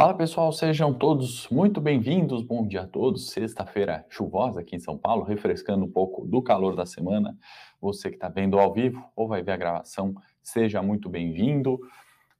Fala pessoal, sejam todos muito bem-vindos. Bom dia a todos. Sexta-feira chuvosa aqui em São Paulo, refrescando um pouco do calor da semana. Você que está vendo ao vivo ou vai ver a gravação, seja muito bem-vindo.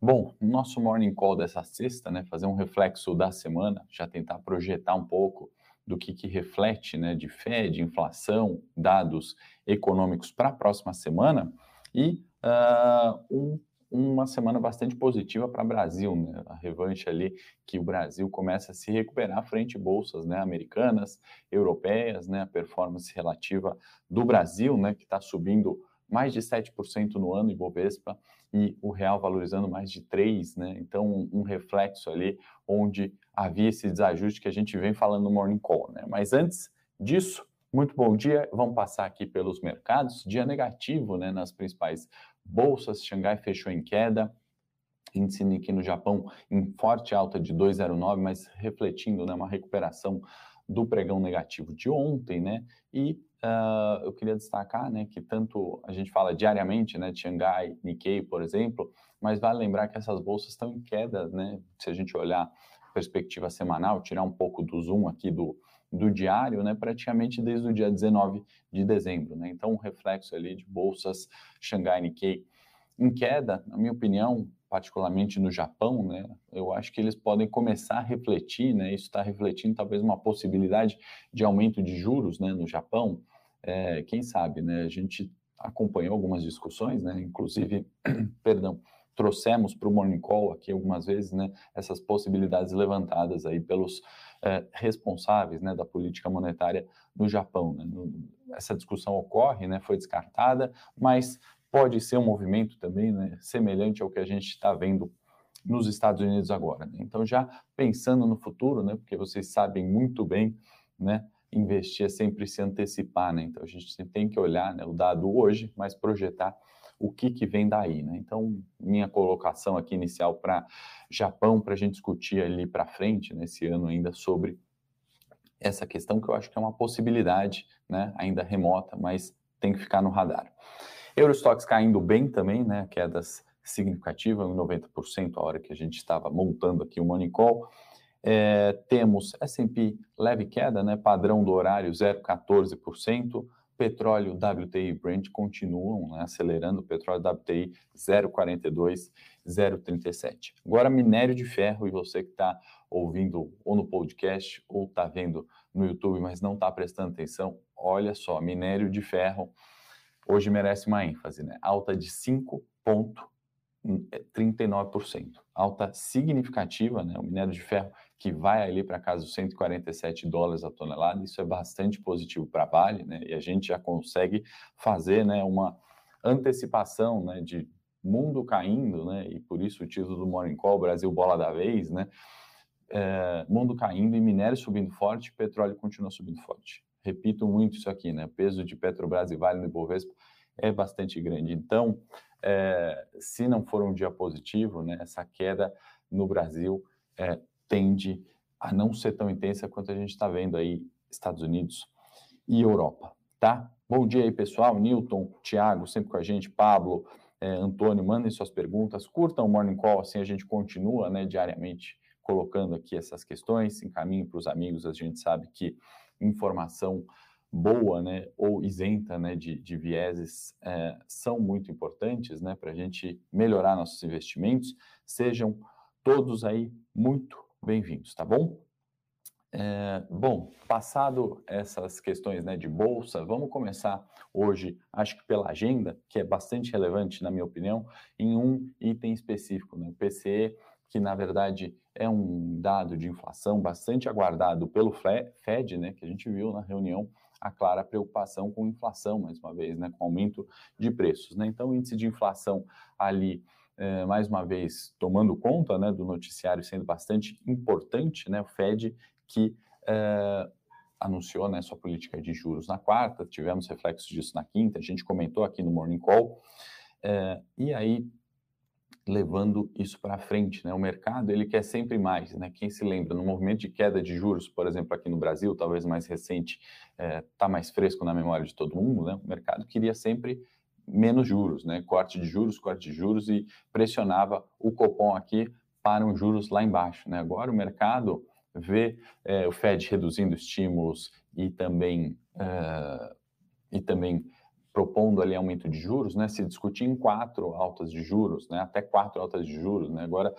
Bom, nosso morning call dessa sexta, né, fazer um reflexo da semana, já tentar projetar um pouco do que, que reflete, né, de fé, de inflação, dados econômicos para a próxima semana e uh, um uma semana bastante positiva para o Brasil, né? A revanche ali que o Brasil começa a se recuperar frente bolsas, né? Americanas, europeias, né? A performance relativa do Brasil, né? Que está subindo mais de 7% no ano em Bovespa e o real valorizando mais de 3, né? Então, um, um, reflexo ali onde havia esse desajuste que a gente vem falando no Morning Call, né? Mas antes disso, muito bom dia. Vamos passar aqui pelos mercados. Dia negativo, né, nas principais bolsas. Xangai fechou em queda. Índice Nikkei no Japão em forte alta de 2,09, mas refletindo né, uma recuperação do pregão negativo de ontem, né? E uh, eu queria destacar, né, que tanto a gente fala diariamente, né, de Xangai, Nikkei, por exemplo, mas vale lembrar que essas bolsas estão em queda, né? Se a gente olhar perspectiva semanal, tirar um pouco do zoom aqui do, do diário, né, praticamente desde o dia 19 de dezembro. Né? Então, um reflexo ali de bolsas Xangai Nikkei em queda, na minha opinião, particularmente no Japão, né, eu acho que eles podem começar a refletir, né, isso está refletindo talvez uma possibilidade de aumento de juros né, no Japão. É, quem sabe, né, a gente acompanhou algumas discussões, né, inclusive, perdão, trouxemos para o Morning Call aqui algumas vezes, né, essas possibilidades levantadas aí pelos é, responsáveis né, da política monetária no Japão. Né? Essa discussão ocorre, né, foi descartada, mas pode ser um movimento também né, semelhante ao que a gente está vendo nos Estados Unidos agora. Né? Então, já pensando no futuro, né, porque vocês sabem muito bem, né, investir é sempre se antecipar, né? Então, a gente tem que olhar né, o dado hoje, mas projetar o que, que vem daí, né? Então, minha colocação aqui inicial para Japão, para a gente discutir ali para frente, nesse ano ainda, sobre essa questão que eu acho que é uma possibilidade, né? Ainda remota, mas tem que ficar no radar. Eurostox caindo bem também, né? Quedas significativas, 90% a hora que a gente estava montando aqui o Money Call. É, temos S&P leve queda, né? Padrão do horário 0,14%. Petróleo WTI Brent continuam né, acelerando, petróleo WTI 0,42, 0,37. Agora, minério de ferro, e você que está ouvindo ou no podcast ou está vendo no YouTube, mas não está prestando atenção, olha só, minério de ferro hoje merece uma ênfase, né? Alta de 5,39%. Alta significativa, né? O minério de ferro que vai ali para casa dos 147 dólares a tonelada, isso é bastante positivo para a Vale, né? E a gente já consegue fazer, né, uma antecipação, né, de mundo caindo, né? E por isso o título do Morning Call, Brasil bola da vez, né? É, mundo caindo e minério subindo forte, petróleo continua subindo forte. Repito muito isso aqui, né? Peso de Petrobras e Vale no Ibovespa é bastante grande. Então, é, se não for um dia positivo, né, essa queda no Brasil é, tende a não ser tão intensa quanto a gente está vendo aí Estados Unidos e Europa, tá? Bom dia aí, pessoal. Newton, Thiago, sempre com a gente, Pablo, é, Antônio, mandem suas perguntas, curtam o Morning Call, assim a gente continua, né, diariamente colocando aqui essas questões, encaminhe para os amigos, a gente sabe que informação boa, né, ou isenta, né, de, de vieses é, são muito importantes, né, para a gente melhorar nossos investimentos. Sejam todos aí muito bem-vindos, tá bom? É, bom, passado essas questões né, de bolsa, vamos começar hoje, acho que pela agenda, que é bastante relevante, na minha opinião, em um item específico, né, o PCE, que na verdade é um dado de inflação bastante aguardado pelo Fed, né, que a gente viu na reunião a clara preocupação com inflação, mais uma vez, né, com aumento de preços. Né? Então, o índice de inflação ali é, mais uma vez, tomando conta né, do noticiário sendo bastante importante, né, o Fed que é, anunciou né, sua política de juros na quarta, tivemos reflexos disso na quinta, a gente comentou aqui no Morning Call, é, e aí levando isso para frente, né? O mercado ele quer sempre mais, né? Quem se lembra no movimento de queda de juros, por exemplo, aqui no Brasil, talvez mais recente, está mais fresco na memória de todo mundo, né? O mercado queria sempre menos juros, né? Corte de juros, corte de juros e pressionava o Copom aqui param juros lá embaixo. Né? Agora o mercado vê é, o Fed reduzindo estímulos e também, uh, e também propondo ali aumento de juros, né? Se discutir em quatro altas de juros, né? Até quatro altas de juros, né? Agora,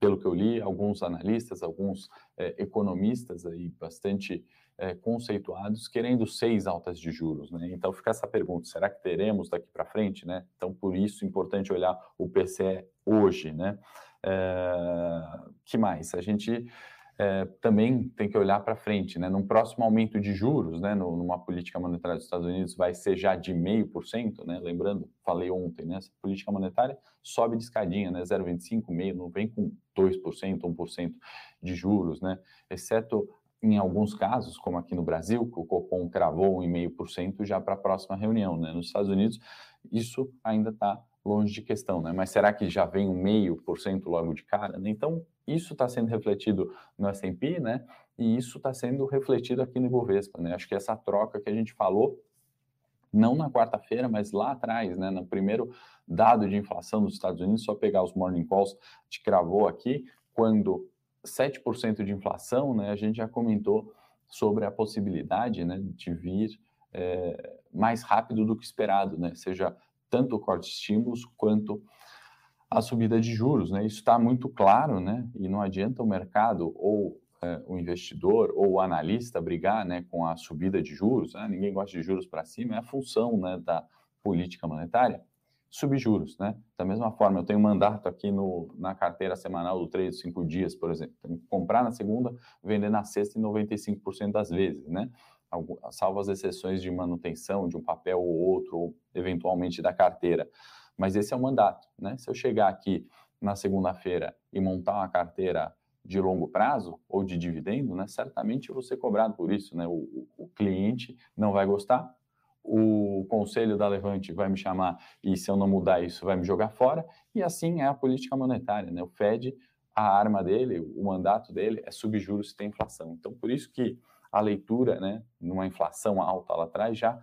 pelo que eu li, alguns analistas, alguns é, economistas aí bastante é, conceituados querendo seis altas de juros, né? Então fica essa pergunta: será que teremos daqui para frente, né? Então por isso é importante olhar o PCE hoje, né? É, que mais? A gente é, também tem que olhar para frente, né? Num próximo aumento de juros, né? numa política monetária dos Estados Unidos vai ser já de meio por cento, né? Lembrando, falei ontem, né? Essa política monetária sobe de escadinha, né? 0,25, meio, não vem com 2%, 1% de juros, né? Exceto em alguns casos, como aqui no Brasil, que o Copom cravou 1,5% já para a próxima reunião, né? Nos Estados Unidos, isso ainda está longe de questão, né? Mas será que já vem um meio por cento logo de cara? Né? Então, isso está sendo refletido no S&P, né? E isso está sendo refletido aqui no Ibovespa, né? Acho que essa troca que a gente falou, não na quarta-feira, mas lá atrás, né? No primeiro dado de inflação dos Estados Unidos, só pegar os morning calls, te cravou aqui, quando 7% de inflação, né? A gente já comentou sobre a possibilidade, né? De vir é, mais rápido do que esperado, né? Seja tanto o corte de estímulos quanto a subida de juros, né? Isso está muito claro, né? E não adianta o mercado ou é, o investidor ou o analista brigar, né, com a subida de juros. Né? Ninguém gosta de juros para cima. É a função, né, da política monetária subir juros, né? Da mesma forma, eu tenho um mandato aqui no, na carteira semanal do trade de cinco dias, por exemplo. Tenho que comprar na segunda, vender na sexta em 95% das vezes, né? salvo as exceções de manutenção de um papel ou outro, ou eventualmente da carteira. Mas esse é o mandato, né? Se eu chegar aqui na segunda-feira e montar uma carteira de longo prazo ou de dividendo, né? Certamente eu vou ser cobrado por isso, né? O, o cliente não vai gostar, o conselho da Levante vai me chamar e se eu não mudar isso vai me jogar fora e assim é a política monetária, né? O Fed, a arma dele, o mandato dele é subir juros se tem inflação. Então por isso que a leitura, né, numa inflação alta lá atrás já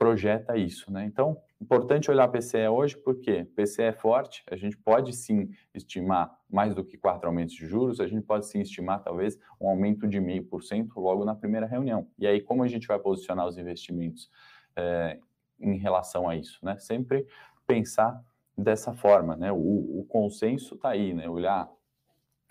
projeta isso, né? Então, importante olhar PCE hoje, porque PCE é forte, a gente pode sim estimar mais do que quatro aumentos de juros, a gente pode sim estimar talvez um aumento de meio por cento logo na primeira reunião. E aí, como a gente vai posicionar os investimentos é, em relação a isso, né? Sempre pensar dessa forma, né? O, o consenso está aí, né? Olhar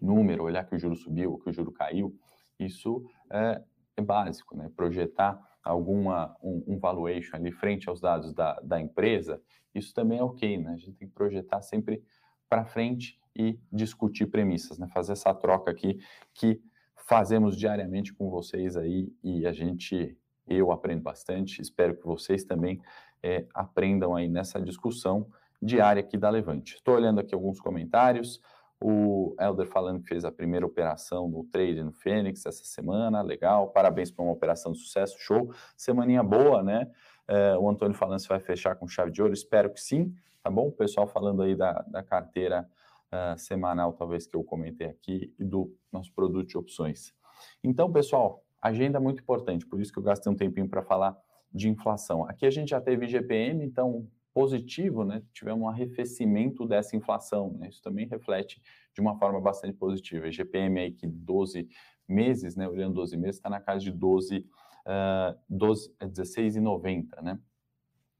número, olhar que o juro subiu, que o juro caiu, isso é, é básico, né? Projetar alguma um, um, valuation ali frente aos dados da, da empresa, isso também é ok, né? A gente tem que projetar sempre para frente e discutir premissas, né? Fazer essa troca aqui que fazemos diariamente com vocês aí e a gente, eu aprendo bastante, espero que vocês também é, aprendam aí nessa discussão diária aqui da Levante. Estou olhando aqui alguns comentários. O Elder falando que fez a primeira operação no trade no Fênix essa semana, legal, parabéns por uma operação de sucesso, show. Semaninha boa, né? É, o Antônio falando se vai fechar com chave de ouro, espero que sim, tá bom? O pessoal falando aí da, da carteira uh, semanal, talvez que eu comentei aqui, e do nosso produto de opções. Então, pessoal, agenda é muito importante, por isso que eu gastei um tempinho para falar de inflação. Aqui a gente já teve GPM, então positivo, né? Tivemos um arrefecimento dessa inflação, né? Isso também reflete de uma forma bastante positiva. GPM aí que 12 meses, né? Olhando 12 meses, está na casa de 12, uh, 12 16,90, né?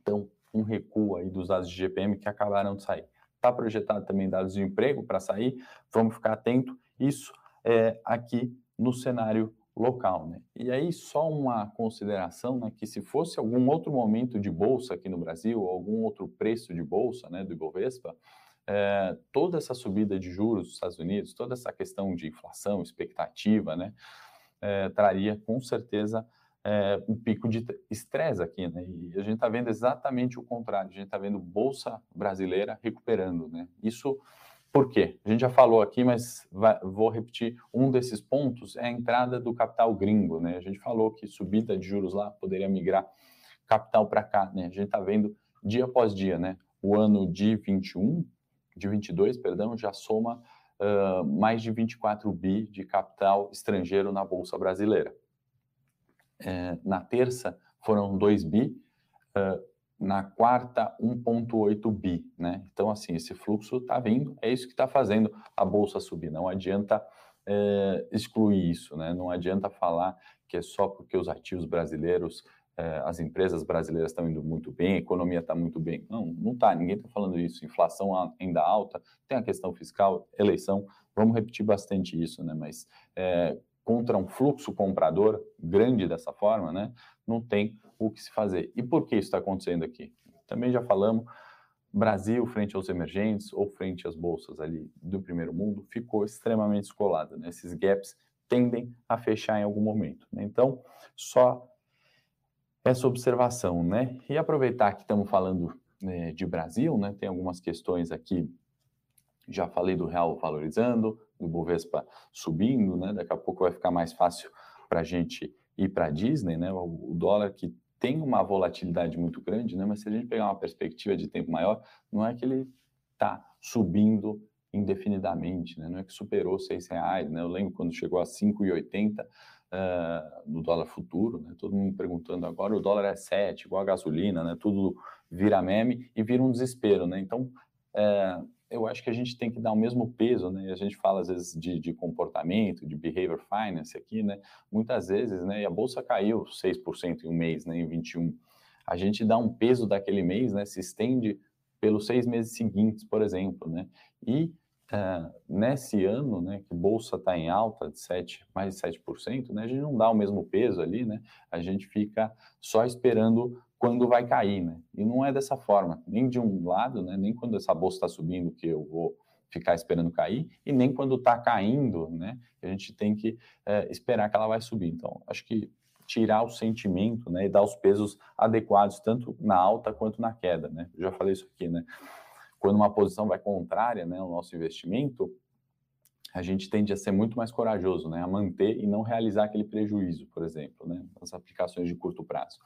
Então, um recuo aí dos dados de GPM que acabaram de sair. Está projetado também dados de emprego para sair, vamos ficar atento. Isso é aqui no cenário local, né? E aí só uma consideração, né, que se fosse algum outro momento de bolsa aqui no Brasil, algum outro preço de bolsa, né, do Ibovespa, é, toda essa subida de juros dos Estados Unidos, toda essa questão de inflação, expectativa, né, é, traria com certeza é, um pico de estresse aqui, né? E a gente está vendo exatamente o contrário, a gente está vendo bolsa brasileira recuperando, né? Isso por quê? A gente já falou aqui, mas vai, vou repetir. Um desses pontos é a entrada do capital gringo, né? A gente falou que subida de juros lá poderia migrar capital para cá, né? A gente está vendo dia após dia, né? O ano de 21, de 22, perdão, já soma uh, mais de 24 bi de capital estrangeiro na Bolsa Brasileira. É, na terça foram 2 bi, uh, na quarta 1,8 bi, né? Então, assim, esse fluxo está vindo, é isso que está fazendo a bolsa subir. Não adianta é, excluir isso, né? Não adianta falar que é só porque os ativos brasileiros, é, as empresas brasileiras estão indo muito bem, a economia está muito bem. Não, não está, ninguém está falando isso. Inflação ainda alta, tem a questão fiscal, eleição, vamos repetir bastante isso, né? Mas é, contra um fluxo comprador grande dessa forma, né? Não tem o que se fazer. E por que isso está acontecendo aqui? Também já falamos, Brasil frente aos emergentes ou frente às bolsas ali do primeiro mundo ficou extremamente descolada. Né? Esses gaps tendem a fechar em algum momento. Né? Então, só essa observação, né? E aproveitar que estamos falando né, de Brasil, né? Tem algumas questões aqui. Já falei do real valorizando, do Bovespa subindo, né? Daqui a pouco vai ficar mais fácil para a gente ir para a Disney, né? O, o dólar que tem uma volatilidade muito grande, né? Mas se a gente pegar uma perspectiva de tempo maior, não é que ele está subindo indefinidamente, né? Não é que superou seis reais, né? Eu lembro quando chegou a 5,80 uh, ah, no dólar futuro, né? Todo mundo perguntando agora o dólar é 7, igual a gasolina, né? Tudo vira meme e vira um desespero, né? Então, uh, eu acho que a gente tem que dar o mesmo peso, né? A gente fala às vezes de, de, comportamento, de behavior finance aqui, né? Muitas vezes, né? E a bolsa caiu 6% em um mês, né? Em 21. A gente dá um peso daquele mês, né? Se estende pelos seis meses seguintes, por exemplo, né? E uh, nesse ano, né? Que bolsa está em alta de 7, mais de 7%, né? A gente não dá o mesmo peso ali, né? A gente fica só esperando quando vai cair, né? E não é dessa forma, nem de um lado, né? Nem quando essa bolsa está subindo que eu vou ficar esperando cair, e nem quando está caindo, né? A gente tem que é, esperar que ela vai subir. Então, acho que tirar o sentimento, né? E dar os pesos adequados tanto na alta quanto na queda, né? Eu já falei isso aqui, né? Quando uma posição vai contrária, né? O nosso investimento, a gente tende a ser muito mais corajoso, né? A manter e não realizar aquele prejuízo, por exemplo, né? As aplicações de curto prazo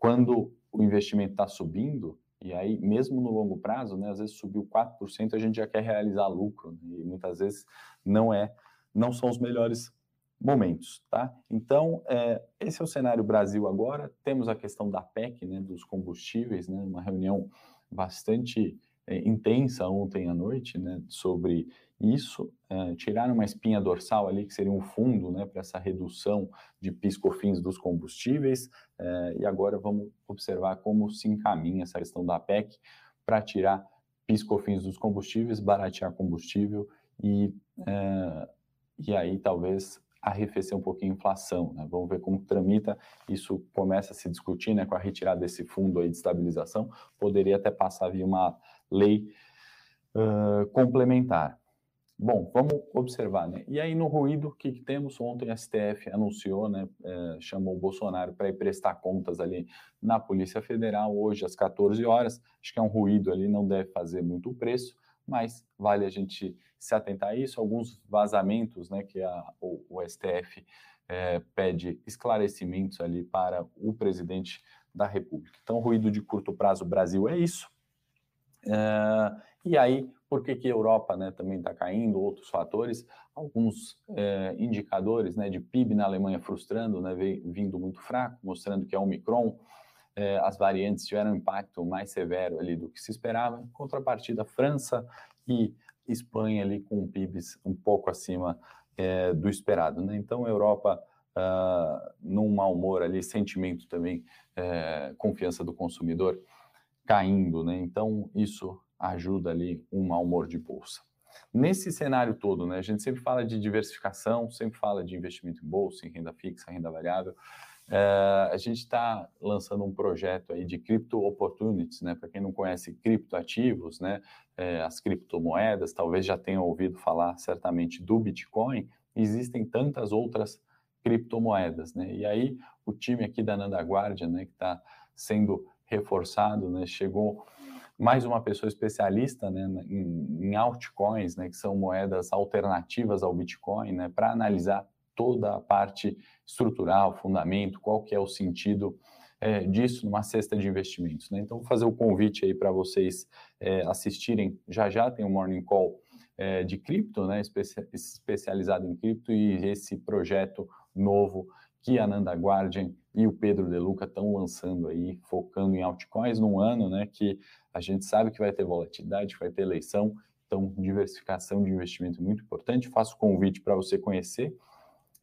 quando o investimento está subindo, e aí, mesmo no longo prazo, né, às vezes subiu 4%, a gente já quer realizar lucro, né, e muitas vezes não é, não são os melhores momentos, tá? Então, é, esse é o cenário Brasil agora, temos a questão da PEC, né, dos combustíveis, né, uma reunião bastante intensa ontem à noite, né, sobre isso, é, tiraram uma espinha dorsal ali, que seria um fundo, né, para essa redução de piscofins dos combustíveis, é, e agora vamos observar como se encaminha essa questão da PEC para tirar piscofins dos combustíveis, baratear combustível e, é, e aí talvez arrefecer um pouquinho a inflação. Né? Vamos ver como tramita, isso começa a se discutir né, com a retirada desse fundo aí de estabilização, poderia até passar via uma lei uh, complementar. Bom, vamos observar, né? E aí no ruído, o que, que temos? Ontem a STF anunciou, né, chamou o Bolsonaro para ir prestar contas ali na Polícia Federal, hoje às 14 horas. Acho que é um ruído ali, não deve fazer muito preço, mas vale a gente se atentar a isso. Alguns vazamentos, né, que a, o, o STF pede esclarecimentos ali para o presidente da República. Então, ruído de curto prazo Brasil é isso. É, e aí, por que, que a Europa né, também está caindo, outros fatores, alguns é, indicadores né, de PIB na Alemanha frustrando, né, vindo muito fraco, mostrando que a Omicron, é, as variantes tiveram um impacto mais severo ali do que se esperava, em contrapartida, França e Espanha ali com PIBs um pouco acima do esperado. Né? Então, a Europa uh, num mau humor ali, sentimento também, confiança do consumidor, caindo, né? Então, isso ajuda ali um mau humor de bolsa. Nesse cenário todo, né, a gente sempre fala de diversificação, sempre fala de investimento em bolsa, em renda fixa, renda variável. É, a gente está lançando um projeto aí de cripto opportunities, né? Para quem não conhece criptoativos, né? É, as criptomoedas, talvez já tenham ouvido falar certamente do Bitcoin. Existem tantas outras criptomoedas, né? E aí o time aqui da Nanda Guardia, né, que está sendo reforçado, né? Chegou mais uma pessoa especialista né, em, em altcoins, né, que são moedas alternativas ao Bitcoin, né, para analisar toda a parte estrutural, fundamento, qual que é o sentido é, disso numa cesta de investimentos. Né? Então, vou fazer o convite aí para vocês é, assistirem. Já já tem um Morning Call é, de cripto, né, especializado em cripto, e esse projeto novo que a Nanda Guardian e o Pedro De Luca estão lançando aí, focando em altcoins num ano, né, que a gente sabe que vai ter volatilidade, vai ter eleição, então diversificação de investimento é muito importante. Faço convite para você conhecer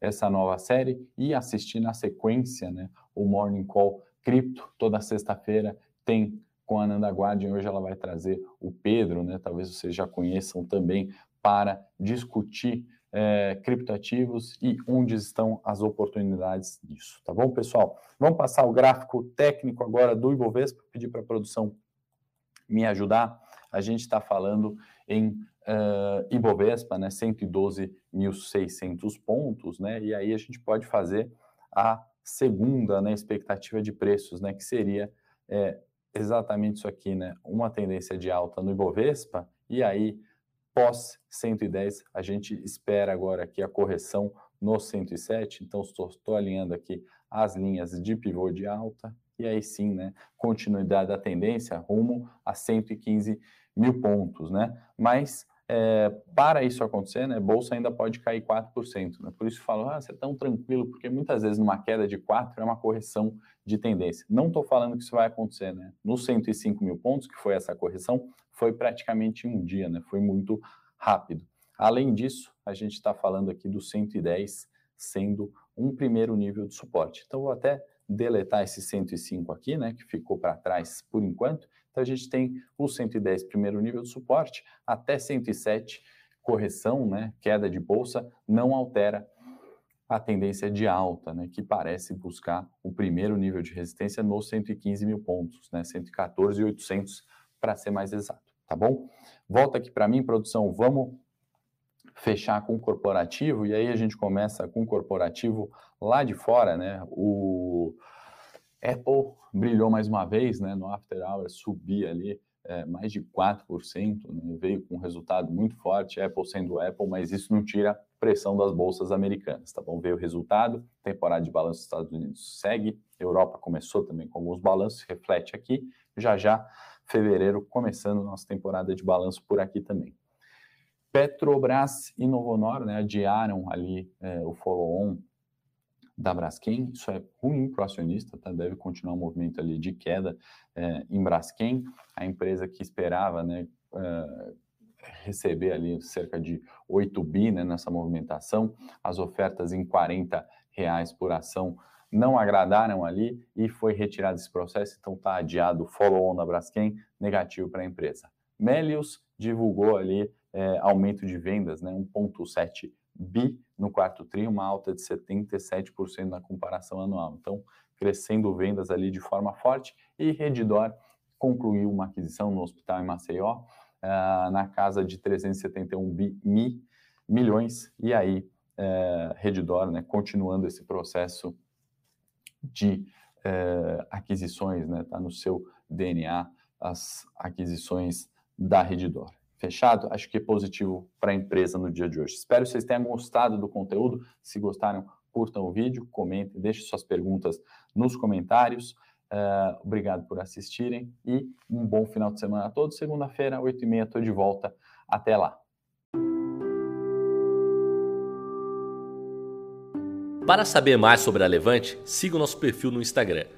essa nova série e assistir na sequência, né, o Morning Call Cripto, toda sexta-feira tem com a Nanda Guardian, hoje ela vai trazer o Pedro, né, talvez vocês já conheçam também, para discutir é, criptoativos e onde estão as oportunidades disso, tá bom, pessoal? Vamos passar o gráfico técnico agora do Ibovespa, pedir para a produção me ajudar. A gente está falando em uh, Ibovespa, né, 112.600 pontos, né, e aí a gente pode fazer a segunda né, expectativa de preços, né, que seria é, exatamente isso aqui, né, uma tendência de alta no Ibovespa, e aí pós 110, a gente espera agora aqui a correção no 107, então estou, alinhando aqui as linhas de pivô de alta, e aí sim, né, continuidade da tendência rumo a 115 mil pontos, né, mas é, para isso acontecer, né, bolsa ainda pode cair 4%, né, por isso falo, ah, você é tão tranquilo, porque muitas vezes numa queda de 4 é uma correção de tendência. Não estou falando que isso vai acontecer, né, nos 105 mil pontos, que foi essa correção, foi praticamente um dia, né? Foi muito rápido. Além disso, a gente está falando aqui do 110 sendo um primeiro nível de suporte. Então, vou até deletar esse 105 aqui, né, que ficou para trás por enquanto. Então, a gente tem o 110 primeiro nível de suporte, até 107 correção, né, queda de bolsa, não altera a tendência de alta, né, que parece buscar o primeiro nível de resistência nos 115 mil pontos, né, 114.800 para ser mais exato tá bom? Volta aqui para mim, produção, vamos fechar com o corporativo, e aí a gente começa com o corporativo lá de fora, né? O Apple brilhou mais uma vez, né? No After Hours, subia ali é, mais de 4%, né? veio com um resultado muito forte, Apple sendo Apple, mas isso não tira pressão das bolsas americanas, tá bom? Veio o resultado, temporada de balanço dos Estados Unidos segue, Europa começou também com alguns balanços, reflete aqui, já já fevereiro, começando nossa temporada de balanço por aqui também. Petrobras e Novonor né, adiaram ali é, o follow-on da Braskem, isso é ruim para o acionista, tá? deve continuar um movimento ali de queda é, em Braskem, a empresa que esperava né, é, receber ali cerca de 8 bi né, nessa movimentação, as ofertas em 40 reais por ação não agradaram ali e foi retirado esse processo, então está adiado o follow-on da Braskem, negativo para a empresa. Melius divulgou ali é, aumento de vendas, né, 1,7 bi no quarto tri, uma alta de 77% na comparação anual. Então, crescendo vendas ali de forma forte e Redditor concluiu uma aquisição no hospital em Maceió uh, na casa de 371 bi, mi, milhões e aí uh, né, continuando esse processo de uh, aquisições, né, tá no seu DNA as aquisições da Redditor. Fechado? Acho que é positivo para a empresa no dia de hoje. Espero que vocês tenham gostado do conteúdo. Se gostaram, curtam o vídeo, comentem, deixem suas perguntas nos comentários. Uh, obrigado por assistirem e um bom final de semana a todos. Segunda-feira, 8h30, estou de volta. Até lá. Para saber mais sobre a Levante, siga o nosso perfil no Instagram